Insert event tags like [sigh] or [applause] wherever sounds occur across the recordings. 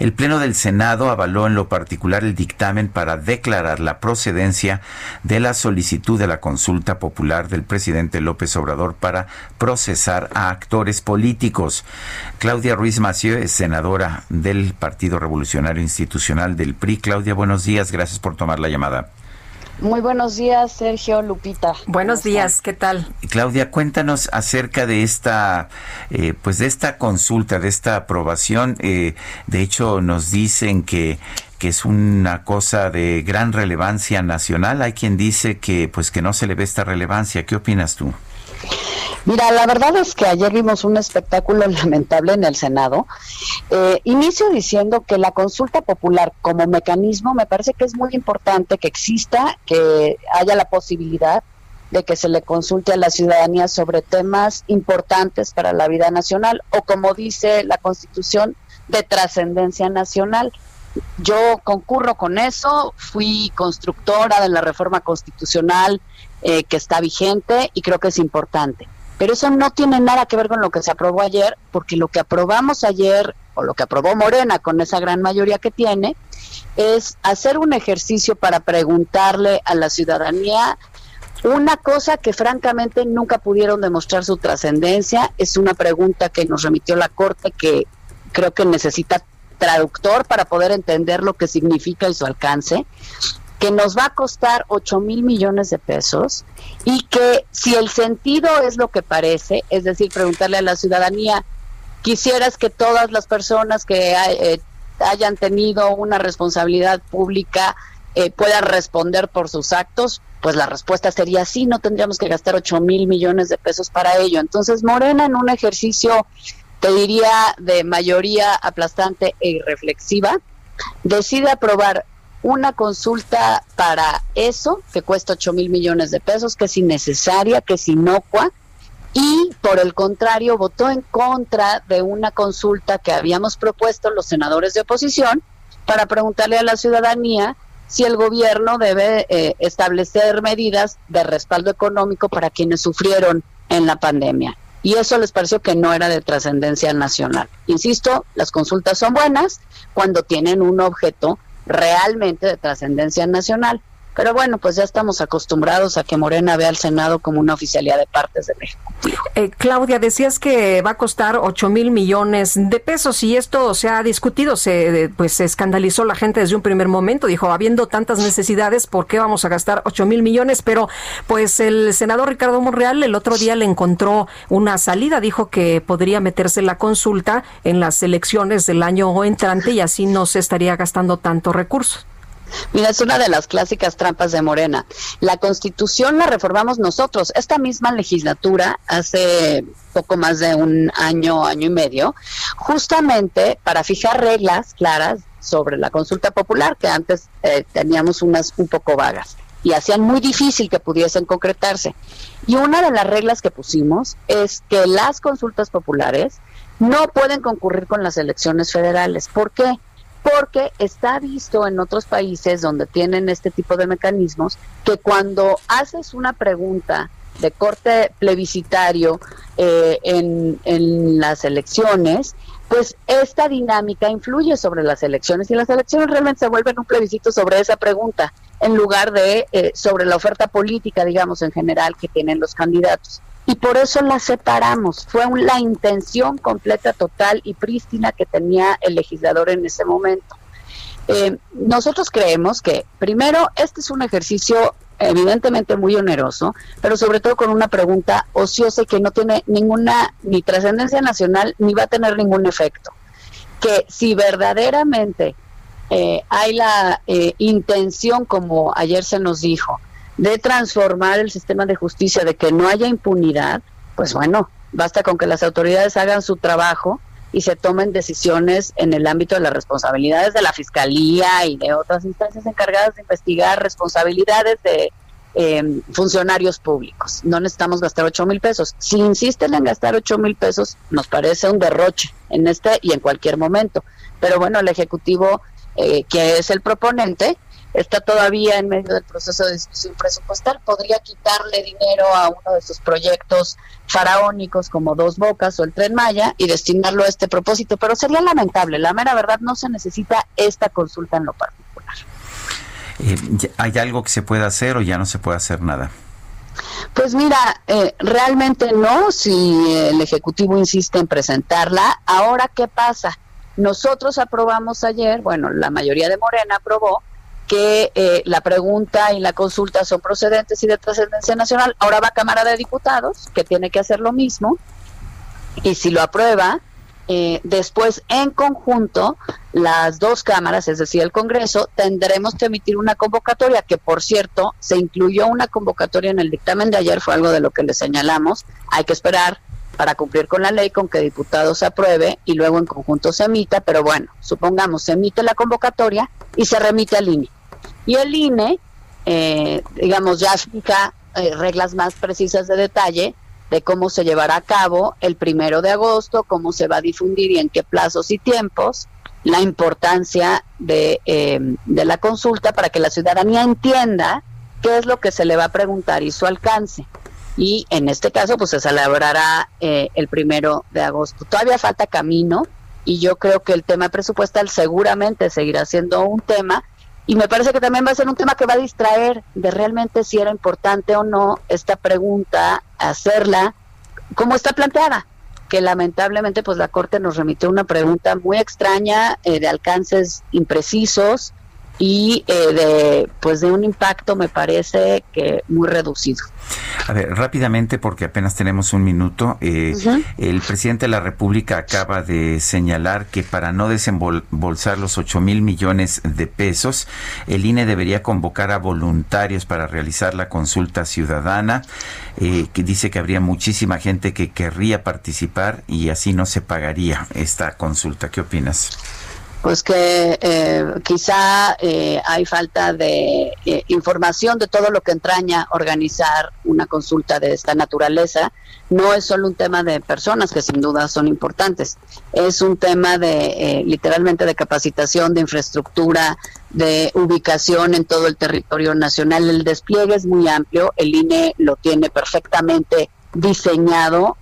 El Pleno del Senado avaló en lo particular el dictamen para declarar la procedencia de la solicitud de la consulta popular del presidente López Obrador para procesar a actores políticos. Claudia Ruiz Mació es senadora del Partido Revolucionario Institucional del PRI. Claudia, buenos días. Gracias por tomar la llamada. Muy buenos días, Sergio Lupita. Buenos días, ¿qué tal? Claudia, cuéntanos acerca de esta, eh, pues de esta consulta, de esta aprobación. Eh, de hecho, nos dicen que que es una cosa de gran relevancia nacional. Hay quien dice que pues que no se le ve esta relevancia. ¿Qué opinas tú? Mira, la verdad es que ayer vimos un espectáculo [laughs] lamentable en el Senado. Eh, inicio diciendo que la consulta popular como mecanismo me parece que es muy importante que exista, que haya la posibilidad de que se le consulte a la ciudadanía sobre temas importantes para la vida nacional o como dice la Constitución, de trascendencia nacional. Yo concurro con eso, fui constructora de la reforma constitucional eh, que está vigente y creo que es importante. Pero eso no tiene nada que ver con lo que se aprobó ayer, porque lo que aprobamos ayer, o lo que aprobó Morena con esa gran mayoría que tiene, es hacer un ejercicio para preguntarle a la ciudadanía una cosa que francamente nunca pudieron demostrar su trascendencia. Es una pregunta que nos remitió la Corte que creo que necesita traductor para poder entender lo que significa y su alcance que nos va a costar 8 mil millones de pesos y que si el sentido es lo que parece, es decir, preguntarle a la ciudadanía, quisieras que todas las personas que eh, hayan tenido una responsabilidad pública eh, puedan responder por sus actos, pues la respuesta sería sí, no tendríamos que gastar 8 mil millones de pesos para ello. Entonces, Morena en un ejercicio, te diría, de mayoría aplastante e irreflexiva, decide aprobar una consulta para eso, que cuesta 8 mil millones de pesos, que es innecesaria, que es inocua, y por el contrario votó en contra de una consulta que habíamos propuesto los senadores de oposición para preguntarle a la ciudadanía si el gobierno debe eh, establecer medidas de respaldo económico para quienes sufrieron en la pandemia. Y eso les pareció que no era de trascendencia nacional. Insisto, las consultas son buenas cuando tienen un objeto realmente de trascendencia nacional. Pero bueno, pues ya estamos acostumbrados a que Morena vea al Senado como una oficialidad de partes del Ejecutivo. Eh, Claudia, decías que va a costar 8 mil millones de pesos y esto se ha discutido, se, pues se escandalizó la gente desde un primer momento, dijo, habiendo tantas necesidades, ¿por qué vamos a gastar 8 mil millones? Pero pues el senador Ricardo Monreal el otro día le encontró una salida, dijo que podría meterse la consulta en las elecciones del año entrante y así no se estaría gastando tanto recursos. Mira, es una de las clásicas trampas de Morena. La constitución la reformamos nosotros. Esta misma legislatura, hace poco más de un año, año y medio, justamente para fijar reglas claras sobre la consulta popular, que antes eh, teníamos unas un poco vagas y hacían muy difícil que pudiesen concretarse. Y una de las reglas que pusimos es que las consultas populares no pueden concurrir con las elecciones federales. ¿Por qué? Porque está visto en otros países donde tienen este tipo de mecanismos que cuando haces una pregunta de corte plebiscitario eh, en, las elecciones, pues esta dinámica influye sobre las elecciones y las elecciones realmente se vuelven un plebiscito sobre esa pregunta en lugar de eh, sobre la oferta política, digamos, en general que tienen los candidatos y por eso la separamos. Fue la intención completa, total y prístina que tenía el legislador en ese momento. Eh, nosotros creemos que, primero, este es un ejercicio evidentemente muy oneroso, pero sobre todo con una pregunta ociosa que no tiene ninguna ni trascendencia nacional ni va a tener ningún efecto. Que si verdaderamente eh, hay la eh, intención, como ayer se nos dijo, de transformar el sistema de justicia, de que no haya impunidad, pues bueno, basta con que las autoridades hagan su trabajo y se tomen decisiones en el ámbito de las responsabilidades de la Fiscalía y de otras instancias encargadas de investigar responsabilidades de eh, funcionarios públicos. No necesitamos gastar 8 mil pesos. Si insisten en gastar 8 mil pesos, nos parece un derroche en este y en cualquier momento. Pero bueno, el Ejecutivo, eh, que es el proponente, está todavía en medio del proceso de discusión presupuestal, podría quitarle dinero a uno de sus proyectos faraónicos como Dos Bocas o el Tren Maya y destinarlo a este propósito, pero sería lamentable, la mera verdad no se necesita esta consulta en lo particular. Eh, ¿Hay algo que se pueda hacer o ya no se puede hacer nada? Pues mira, eh, realmente no, si el Ejecutivo insiste en presentarla, ahora ¿qué pasa? Nosotros aprobamos ayer, bueno, la mayoría de Morena aprobó que eh, la pregunta y la consulta son procedentes y de trascendencia nacional. Ahora va a Cámara de Diputados, que tiene que hacer lo mismo, y si lo aprueba, eh, después en conjunto, las dos cámaras, es decir, el Congreso, tendremos que emitir una convocatoria, que por cierto, se incluyó una convocatoria en el dictamen de ayer, fue algo de lo que le señalamos, hay que esperar para cumplir con la ley, con que diputados se apruebe y luego en conjunto se emita, pero bueno, supongamos se emite la convocatoria y se remite al INE y el INE, eh, digamos, ya fija eh, reglas más precisas de detalle de cómo se llevará a cabo el primero de agosto, cómo se va a difundir y en qué plazos y tiempos, la importancia de, eh, de la consulta para que la ciudadanía entienda qué es lo que se le va a preguntar y su alcance. Y en este caso, pues se celebrará el primero de agosto. Todavía falta camino y yo creo que el tema presupuestal seguramente seguirá siendo un tema y me parece que también va a ser un tema que va a distraer de realmente si era importante o no esta pregunta, hacerla como está planteada, que lamentablemente pues la Corte nos remitió una pregunta muy extraña, eh, de alcances imprecisos, y eh, de pues de un impacto me parece que muy reducido. A ver, rápidamente, porque apenas tenemos un minuto, eh, el presidente de la República acaba de señalar que para no desembolsar los 8 mil millones de pesos, el INE debería convocar a voluntarios para realizar la consulta ciudadana, eh, que dice que habría muchísima gente que querría participar y así no se pagaría esta consulta. ¿Qué opinas? Pues que eh, quizá eh, hay falta de eh, información de todo lo que entraña organizar una consulta de esta naturaleza. No es solo un tema de personas que sin duda son importantes, es un tema de literalmente de capacitación, de infraestructura, de ubicación en todo el territorio nacional. El despliegue es muy amplio, el INE lo tiene perfectamente diseñado,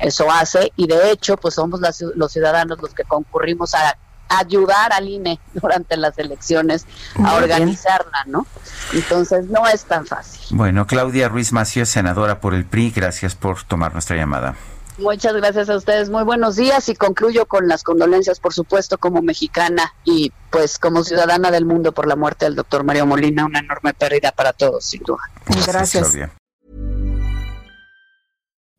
eso hace, y de hecho, pues somos los ciudadanos los que concurrimos a ayudar al INE [laughs] durante las elecciones a organizarla, ¿no? Entonces no es tan fácil. Bueno, Claudia Ruiz Mació, senadora por el PRI, gracias por tomar nuestra llamada. Muchas gracias a ustedes, muy buenos días y concluyo con las condolencias, por supuesto, como mexicana y pues como ciudadana del mundo por la muerte del doctor Mario Molina, una enorme pérdida para todos, sin duda. Gracias.